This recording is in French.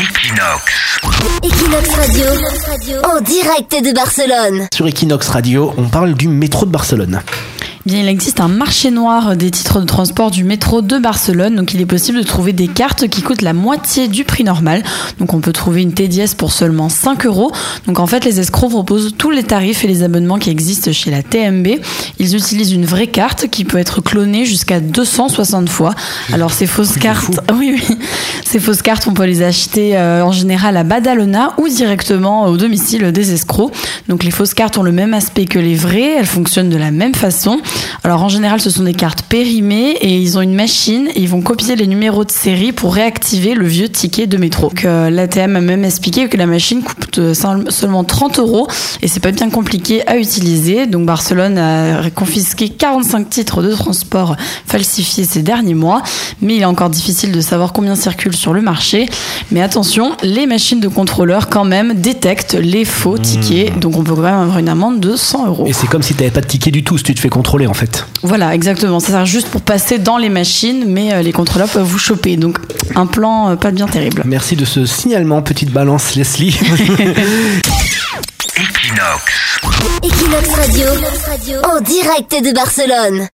Equinox. Equinox Radio, en direct de Barcelone. Sur Equinox Radio, on parle du métro de Barcelone. Bien, il existe un marché noir des titres de transport du métro de Barcelone. Donc, il est possible de trouver des cartes qui coûtent la moitié du prix normal. Donc, on peut trouver une TDS pour seulement 5 euros. Donc, en fait, les escrocs proposent tous les tarifs et les abonnements qui existent chez la TMB. Ils utilisent une vraie carte qui peut être clonée jusqu'à 260 fois. Alors, ces fausses cartes, oui, oui, ces fausses cartes, on peut les acheter euh, en général à Badalona ou directement au domicile des escrocs. Donc, les fausses cartes ont le même aspect que les vraies. Elles fonctionnent de la même façon. Alors en général, ce sont des cartes périmées et ils ont une machine et ils vont copier les numéros de série pour réactiver le vieux ticket de métro. Donc euh, l'ATM a même expliqué que la machine coûte euh, seulement 30 euros et c'est pas bien compliqué à utiliser. Donc Barcelone a confisqué 45 titres de transport falsifiés ces derniers mois, mais il est encore difficile de savoir combien circulent sur le marché. Mais attention, les machines de contrôleurs quand même détectent les faux tickets, donc on peut quand même avoir une amende de 100 euros. Et c'est comme si tu n'avais pas de ticket du tout si tu te fais contrôler en fait. Voilà, exactement. Ça sert juste pour passer dans les machines, mais euh, les contrôleurs peuvent vous choper. Donc, un plan euh, pas bien terrible. Merci de ce signalement, petite balance, Leslie. Equinox. Equinox Radio, en direct de Barcelone.